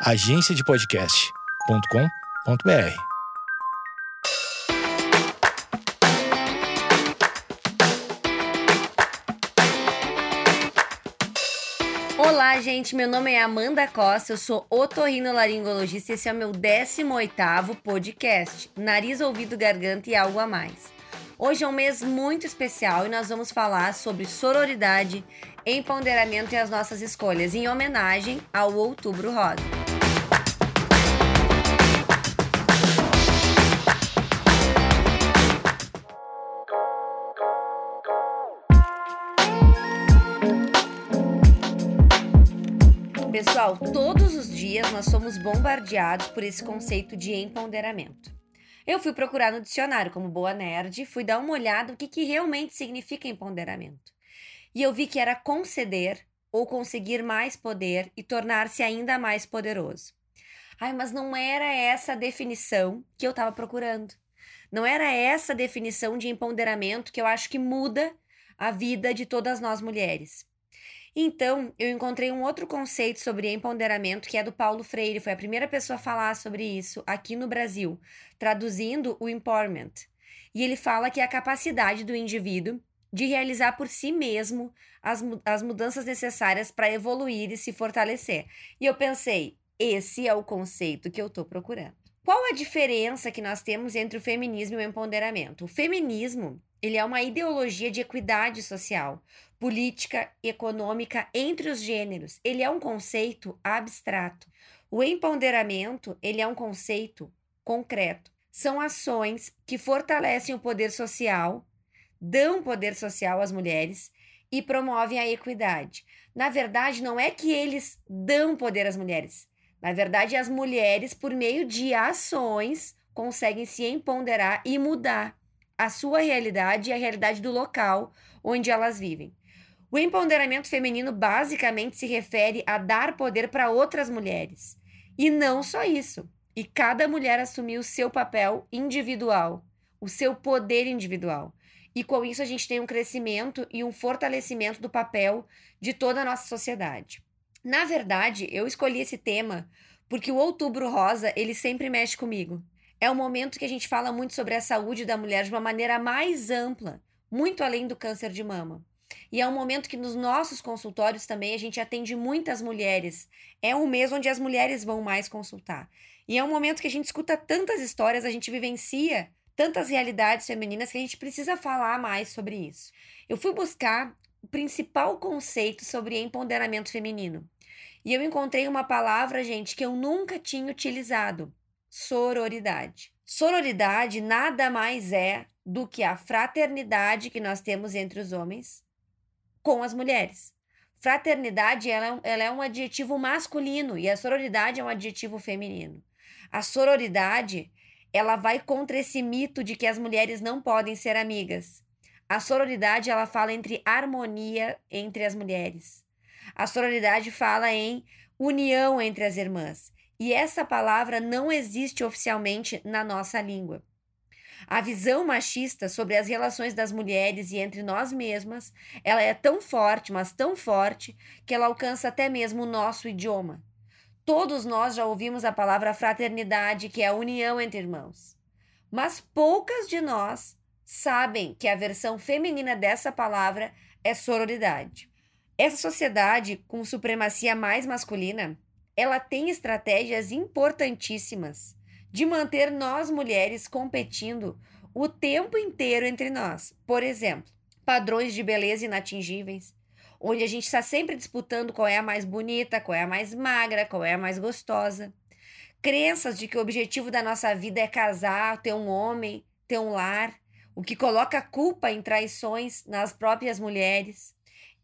agenciadepodcast.com.br. Olá, gente. Meu nome é Amanda Costa, eu sou otorrinolaringologista e esse é o meu 18º podcast, Nariz, Ouvido, Garganta e Algo a Mais. Hoje é um mês muito especial e nós vamos falar sobre sororidade, empoderamento e as nossas escolhas, em homenagem ao Outubro Rosa. Pessoal, todos os dias nós somos bombardeados por esse conceito de empoderamento. Eu fui procurar no dicionário como boa nerd, fui dar uma olhada no que, que realmente significa empoderamento. E eu vi que era conceder ou conseguir mais poder e tornar-se ainda mais poderoso. Ai, mas não era essa a definição que eu estava procurando. Não era essa a definição de empoderamento que eu acho que muda a vida de todas nós mulheres. Então, eu encontrei um outro conceito sobre empoderamento que é do Paulo Freire, foi a primeira pessoa a falar sobre isso aqui no Brasil, traduzindo o empowerment. E ele fala que é a capacidade do indivíduo de realizar por si mesmo as, as mudanças necessárias para evoluir e se fortalecer. E eu pensei, esse é o conceito que eu estou procurando. Qual a diferença que nós temos entre o feminismo e o empoderamento? O feminismo ele é uma ideologia de equidade social, política, econômica entre os gêneros. Ele é um conceito abstrato. O empoderamento, ele é um conceito concreto. São ações que fortalecem o poder social, dão poder social às mulheres e promovem a equidade. Na verdade, não é que eles dão poder às mulheres. Na verdade, as mulheres, por meio de ações, conseguem se empoderar e mudar a sua realidade e a realidade do local onde elas vivem. O empoderamento feminino basicamente se refere a dar poder para outras mulheres. E não só isso. E cada mulher assumir o seu papel individual, o seu poder individual. E com isso a gente tem um crescimento e um fortalecimento do papel de toda a nossa sociedade. Na verdade, eu escolhi esse tema porque o Outubro Rosa, ele sempre mexe comigo. É um momento que a gente fala muito sobre a saúde da mulher de uma maneira mais ampla, muito além do câncer de mama. E é um momento que nos nossos consultórios também a gente atende muitas mulheres. É um mês onde as mulheres vão mais consultar. E é um momento que a gente escuta tantas histórias, a gente vivencia tantas realidades femininas que a gente precisa falar mais sobre isso. Eu fui buscar o principal conceito sobre empoderamento feminino. E eu encontrei uma palavra, gente, que eu nunca tinha utilizado sororidade. Sororidade nada mais é do que a fraternidade que nós temos entre os homens com as mulheres. Fraternidade ela, é ela é um adjetivo masculino e a sororidade é um adjetivo feminino. A sororidade ela vai contra esse mito de que as mulheres não podem ser amigas. A sororidade ela fala entre harmonia entre as mulheres. A sororidade fala em união entre as irmãs. E essa palavra não existe oficialmente na nossa língua. A visão machista sobre as relações das mulheres e entre nós mesmas, ela é tão forte, mas tão forte, que ela alcança até mesmo o nosso idioma. Todos nós já ouvimos a palavra fraternidade, que é a união entre irmãos. Mas poucas de nós sabem que a versão feminina dessa palavra é sororidade. Essa sociedade com supremacia mais masculina ela tem estratégias importantíssimas de manter nós mulheres competindo o tempo inteiro entre nós. Por exemplo, padrões de beleza inatingíveis, onde a gente está sempre disputando qual é a mais bonita, qual é a mais magra, qual é a mais gostosa. Crenças de que o objetivo da nossa vida é casar, ter um homem, ter um lar, o que coloca culpa em traições nas próprias mulheres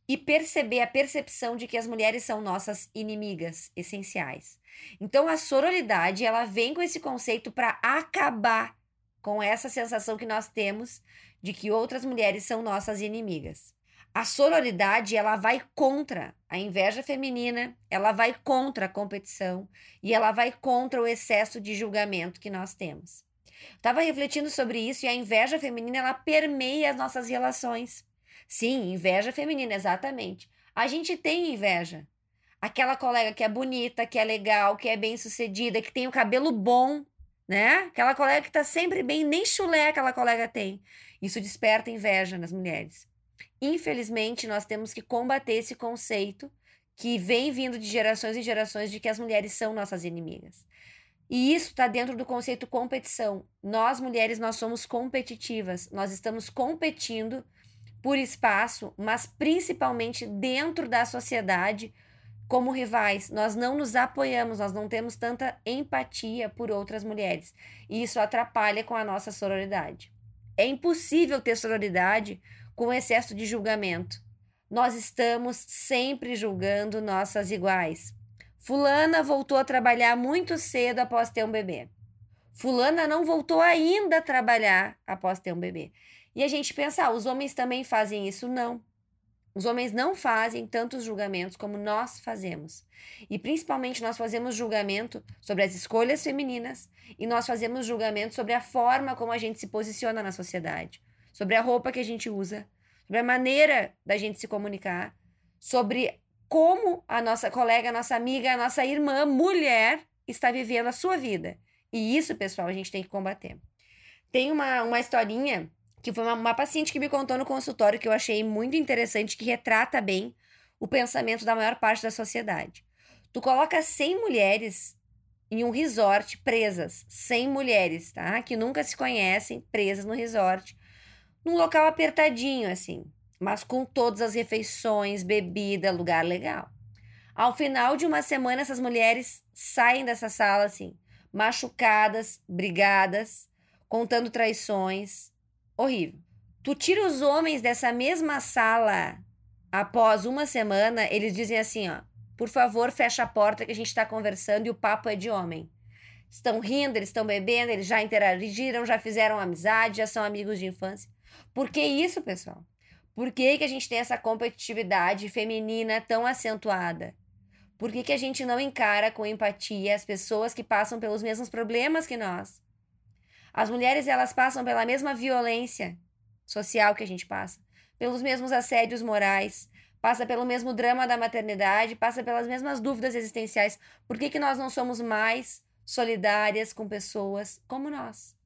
e perceber a percepção de que as mulheres são nossas inimigas essenciais. Então a sororidade, ela vem com esse conceito para acabar com essa sensação que nós temos de que outras mulheres são nossas inimigas. A sororidade, ela vai contra a inveja feminina, ela vai contra a competição e ela vai contra o excesso de julgamento que nós temos. Estava refletindo sobre isso e a inveja feminina ela permeia as nossas relações. Sim, inveja feminina, exatamente. A gente tem inveja. aquela colega que é bonita, que é legal, que é bem sucedida, que tem o cabelo bom, né? Aquela colega que tá sempre bem, nem chulé aquela colega tem. Isso desperta inveja nas mulheres. Infelizmente, nós temos que combater esse conceito que vem vindo de gerações e gerações de que as mulheres são nossas inimigas. E isso está dentro do conceito competição. Nós, mulheres, nós somos competitivas. Nós estamos competindo por espaço, mas principalmente dentro da sociedade, como rivais. Nós não nos apoiamos, nós não temos tanta empatia por outras mulheres. E isso atrapalha com a nossa sororidade. É impossível ter sororidade com excesso de julgamento. Nós estamos sempre julgando nossas iguais. Fulana voltou a trabalhar muito cedo após ter um bebê. Fulana não voltou ainda a trabalhar após ter um bebê. E a gente pensa, ah, os homens também fazem isso? Não. Os homens não fazem tantos julgamentos como nós fazemos. E principalmente nós fazemos julgamento sobre as escolhas femininas e nós fazemos julgamento sobre a forma como a gente se posiciona na sociedade, sobre a roupa que a gente usa, sobre a maneira da gente se comunicar, sobre como a nossa colega, a nossa amiga, a nossa irmã, mulher, está vivendo a sua vida. E isso, pessoal, a gente tem que combater. Tem uma, uma historinha que foi uma, uma paciente que me contou no consultório que eu achei muito interessante, que retrata bem o pensamento da maior parte da sociedade. Tu coloca 100 mulheres em um resort presas, 100 mulheres, tá? Que nunca se conhecem, presas no resort, num local apertadinho assim mas com todas as refeições, bebida, lugar legal. Ao final de uma semana, essas mulheres saem dessa sala assim, machucadas, brigadas, contando traições. Horrível. Tu tira os homens dessa mesma sala após uma semana, eles dizem assim, ó, por favor, fecha a porta que a gente está conversando e o papo é de homem. Estão rindo, eles estão bebendo, eles já interagiram, já fizeram amizade, já são amigos de infância. Por que isso, pessoal? Por que, que a gente tem essa competitividade feminina tão acentuada? Por que, que a gente não encara com empatia as pessoas que passam pelos mesmos problemas que nós? As mulheres, elas passam pela mesma violência social que a gente passa, pelos mesmos assédios morais, passa pelo mesmo drama da maternidade, passa pelas mesmas dúvidas existenciais. Por que, que nós não somos mais solidárias com pessoas como nós?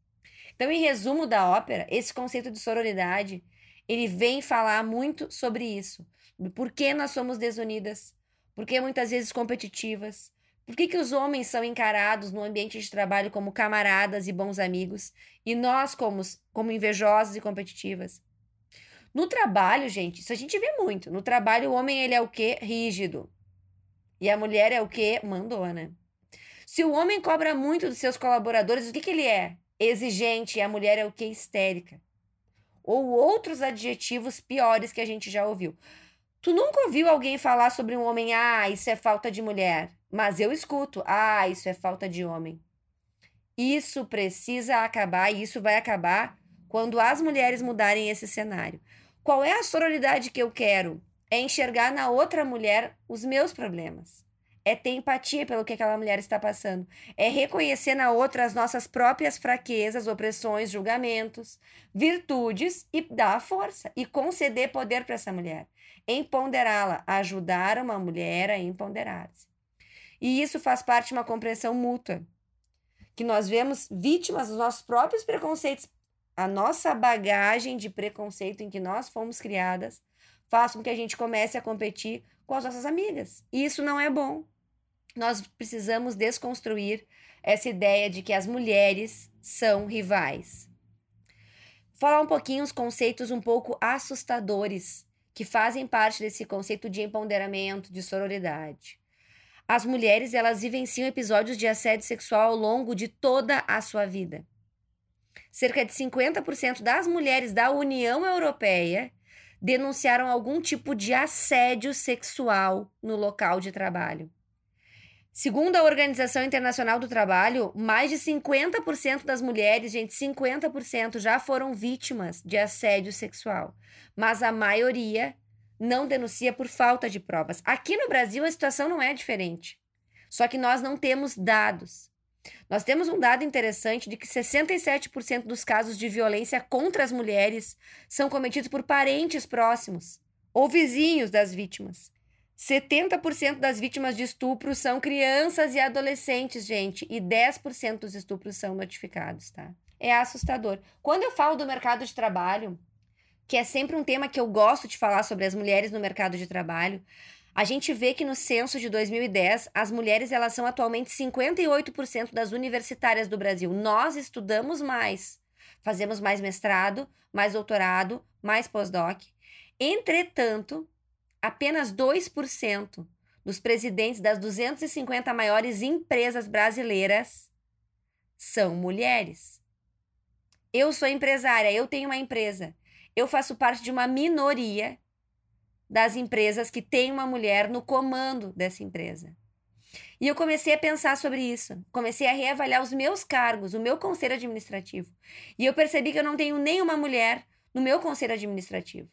Então, em resumo da ópera, esse conceito de sororidade ele vem falar muito sobre isso. Por que nós somos desunidas? Por que muitas vezes competitivas? Por que, que os homens são encarados no ambiente de trabalho como camaradas e bons amigos e nós como, como invejosas e competitivas? No trabalho, gente, isso a gente vê muito. No trabalho, o homem ele é o quê? Rígido. E a mulher é o quê? Mandona. Se o homem cobra muito dos seus colaboradores, o que, que ele é? Exigente. E a mulher é o quê? Histérica ou outros adjetivos piores que a gente já ouviu. Tu nunca ouviu alguém falar sobre um homem, ah, isso é falta de mulher, mas eu escuto, ah, isso é falta de homem. Isso precisa acabar e isso vai acabar quando as mulheres mudarem esse cenário. Qual é a sororidade que eu quero? É enxergar na outra mulher os meus problemas é ter empatia pelo que aquela mulher está passando, é reconhecer na outra as nossas próprias fraquezas, opressões, julgamentos, virtudes e dar força e conceder poder para essa mulher, empoderá-la, ajudar uma mulher a empoderar-se. E isso faz parte de uma compreensão mútua, que nós vemos vítimas dos nossos próprios preconceitos, a nossa bagagem de preconceito em que nós fomos criadas faz com que a gente comece a competir com as nossas amigas. E isso não é bom nós precisamos desconstruir essa ideia de que as mulheres são rivais. Falar um pouquinho os conceitos um pouco assustadores que fazem parte desse conceito de empoderamento, de sororidade. As mulheres, elas vivenciam episódios de assédio sexual ao longo de toda a sua vida. Cerca de 50% das mulheres da União Europeia denunciaram algum tipo de assédio sexual no local de trabalho. Segundo a Organização Internacional do Trabalho, mais de 50% das mulheres, gente, 50% já foram vítimas de assédio sexual, mas a maioria não denuncia por falta de provas. Aqui no Brasil a situação não é diferente. Só que nós não temos dados. Nós temos um dado interessante de que 67% dos casos de violência contra as mulheres são cometidos por parentes próximos ou vizinhos das vítimas. 70% das vítimas de estupro são crianças e adolescentes, gente, e 10% dos estupros são notificados, tá? É assustador. Quando eu falo do mercado de trabalho, que é sempre um tema que eu gosto de falar sobre as mulheres no mercado de trabalho, a gente vê que no censo de 2010, as mulheres elas são atualmente 58% das universitárias do Brasil. Nós estudamos mais, fazemos mais mestrado, mais doutorado, mais pós-doc. Entretanto, apenas 2% dos presidentes das 250 maiores empresas brasileiras são mulheres. Eu sou empresária, eu tenho uma empresa. Eu faço parte de uma minoria das empresas que tem uma mulher no comando dessa empresa. E eu comecei a pensar sobre isso. Comecei a reavaliar os meus cargos, o meu conselho administrativo. E eu percebi que eu não tenho nenhuma mulher no meu conselho administrativo.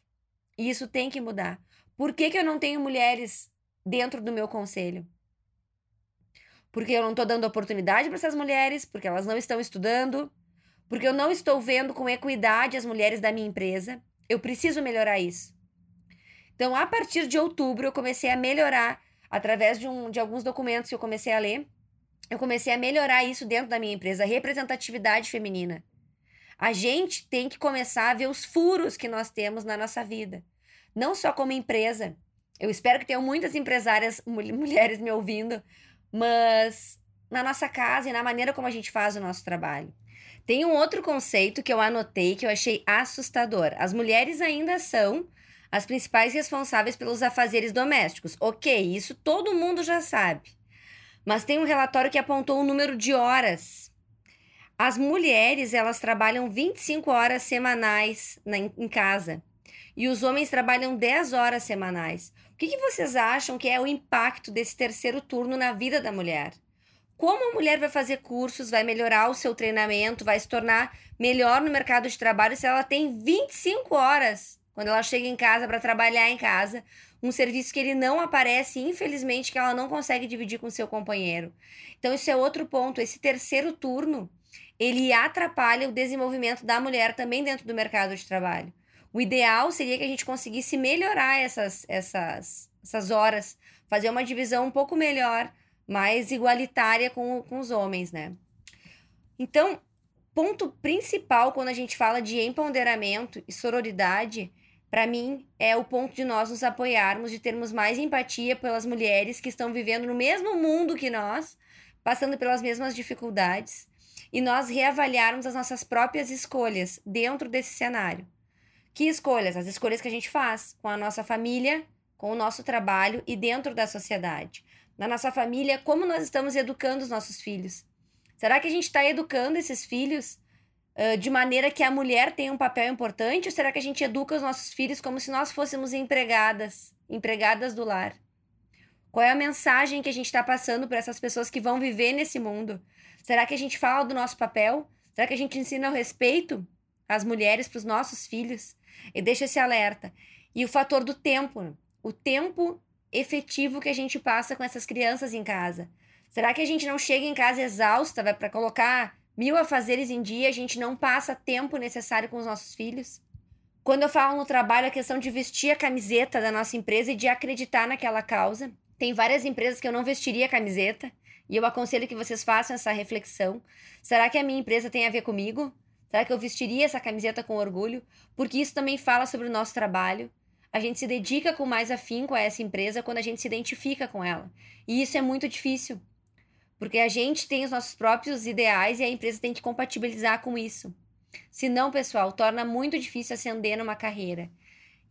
E isso tem que mudar. Por que, que eu não tenho mulheres dentro do meu conselho? Porque eu não estou dando oportunidade para essas mulheres, porque elas não estão estudando, porque eu não estou vendo com equidade as mulheres da minha empresa. Eu preciso melhorar isso. Então, a partir de outubro, eu comecei a melhorar, através de, um, de alguns documentos que eu comecei a ler, eu comecei a melhorar isso dentro da minha empresa, representatividade feminina. A gente tem que começar a ver os furos que nós temos na nossa vida não só como empresa. Eu espero que tenham muitas empresárias mulheres me ouvindo, mas na nossa casa e na maneira como a gente faz o nosso trabalho. Tem um outro conceito que eu anotei que eu achei assustador. As mulheres ainda são as principais responsáveis pelos afazeres domésticos. Ok, isso todo mundo já sabe. Mas tem um relatório que apontou o número de horas. As mulheres, elas trabalham 25 horas semanais na, em casa e os homens trabalham 10 horas semanais. O que, que vocês acham que é o impacto desse terceiro turno na vida da mulher? Como a mulher vai fazer cursos, vai melhorar o seu treinamento, vai se tornar melhor no mercado de trabalho se ela tem 25 horas quando ela chega em casa para trabalhar em casa, um serviço que ele não aparece, infelizmente, que ela não consegue dividir com seu companheiro. Então, isso é outro ponto. Esse terceiro turno, ele atrapalha o desenvolvimento da mulher também dentro do mercado de trabalho. O ideal seria que a gente conseguisse melhorar essas, essas, essas horas, fazer uma divisão um pouco melhor, mais igualitária com, com os homens, né? Então, ponto principal quando a gente fala de empoderamento e sororidade, para mim, é o ponto de nós nos apoiarmos, de termos mais empatia pelas mulheres que estão vivendo no mesmo mundo que nós, passando pelas mesmas dificuldades, e nós reavaliarmos as nossas próprias escolhas dentro desse cenário. Que escolhas? As escolhas que a gente faz com a nossa família, com o nosso trabalho e dentro da sociedade. Na nossa família, como nós estamos educando os nossos filhos? Será que a gente está educando esses filhos uh, de maneira que a mulher tenha um papel importante? Ou será que a gente educa os nossos filhos como se nós fôssemos empregadas, empregadas do lar? Qual é a mensagem que a gente está passando para essas pessoas que vão viver nesse mundo? Será que a gente fala do nosso papel? Será que a gente ensina o respeito às mulheres, para os nossos filhos? E deixa esse alerta. E o fator do tempo, o tempo efetivo que a gente passa com essas crianças em casa. Será que a gente não chega em casa exausta, para colocar mil afazeres em dia, a gente não passa tempo necessário com os nossos filhos? Quando eu falo no trabalho, a questão de vestir a camiseta da nossa empresa e de acreditar naquela causa. Tem várias empresas que eu não vestiria a camiseta e eu aconselho que vocês façam essa reflexão. Será que a minha empresa tem a ver comigo? Será que eu vestiria essa camiseta com orgulho? Porque isso também fala sobre o nosso trabalho. A gente se dedica com mais afinco a essa empresa quando a gente se identifica com ela. E isso é muito difícil. Porque a gente tem os nossos próprios ideais e a empresa tem que compatibilizar com isso. Senão, pessoal, torna muito difícil ascender numa carreira.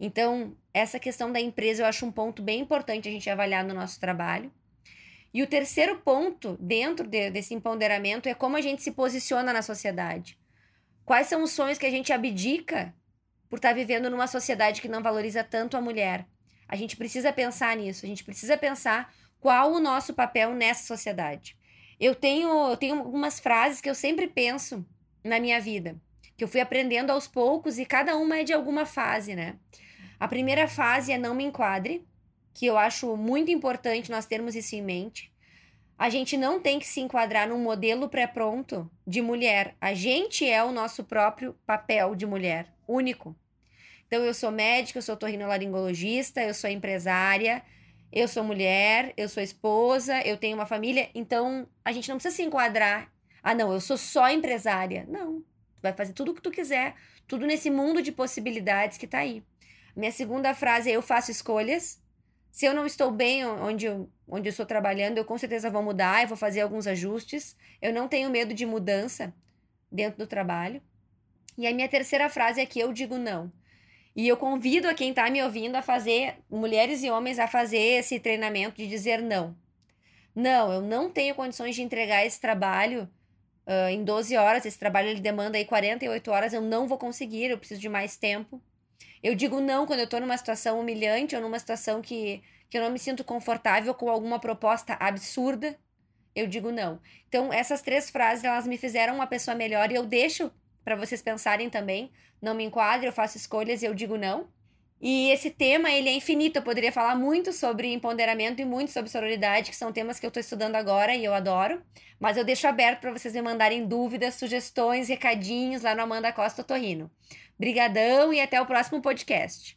Então, essa questão da empresa eu acho um ponto bem importante a gente avaliar no nosso trabalho. E o terceiro ponto dentro de, desse empoderamento é como a gente se posiciona na sociedade. Quais são os sonhos que a gente abdica por estar tá vivendo numa sociedade que não valoriza tanto a mulher? A gente precisa pensar nisso, a gente precisa pensar qual o nosso papel nessa sociedade. Eu tenho, eu tenho algumas frases que eu sempre penso na minha vida, que eu fui aprendendo aos poucos e cada uma é de alguma fase, né? A primeira fase é não me enquadre, que eu acho muito importante nós termos isso em mente a gente não tem que se enquadrar num modelo pré-pronto de mulher. A gente é o nosso próprio papel de mulher, único. Então, eu sou médica, eu sou torrinolaringologista, eu sou empresária, eu sou mulher, eu sou esposa, eu tenho uma família, então a gente não precisa se enquadrar. Ah, não, eu sou só empresária. Não. Tu vai fazer tudo o que tu quiser, tudo nesse mundo de possibilidades que tá aí. Minha segunda frase é: eu faço escolhas. Se eu não estou bem onde eu, onde eu estou trabalhando, eu com certeza vou mudar, eu vou fazer alguns ajustes. Eu não tenho medo de mudança dentro do trabalho. E a minha terceira frase é que eu digo não. E eu convido a quem está me ouvindo a fazer, mulheres e homens, a fazer esse treinamento de dizer não. Não, eu não tenho condições de entregar esse trabalho uh, em 12 horas. Esse trabalho ele demanda aí 48 horas. Eu não vou conseguir, eu preciso de mais tempo. Eu digo não quando eu estou numa situação humilhante ou numa situação que, que eu não me sinto confortável com alguma proposta absurda. Eu digo não. Então, essas três frases, elas me fizeram uma pessoa melhor e eu deixo para vocês pensarem também. Não me enquadro, eu faço escolhas e eu digo não. E esse tema, ele é infinito. Eu poderia falar muito sobre empoderamento e muito sobre sororidade, que são temas que eu estou estudando agora e eu adoro. Mas eu deixo aberto para vocês me mandarem dúvidas, sugestões, recadinhos lá no Amanda Costa Torrino. Brigadão e até o próximo podcast.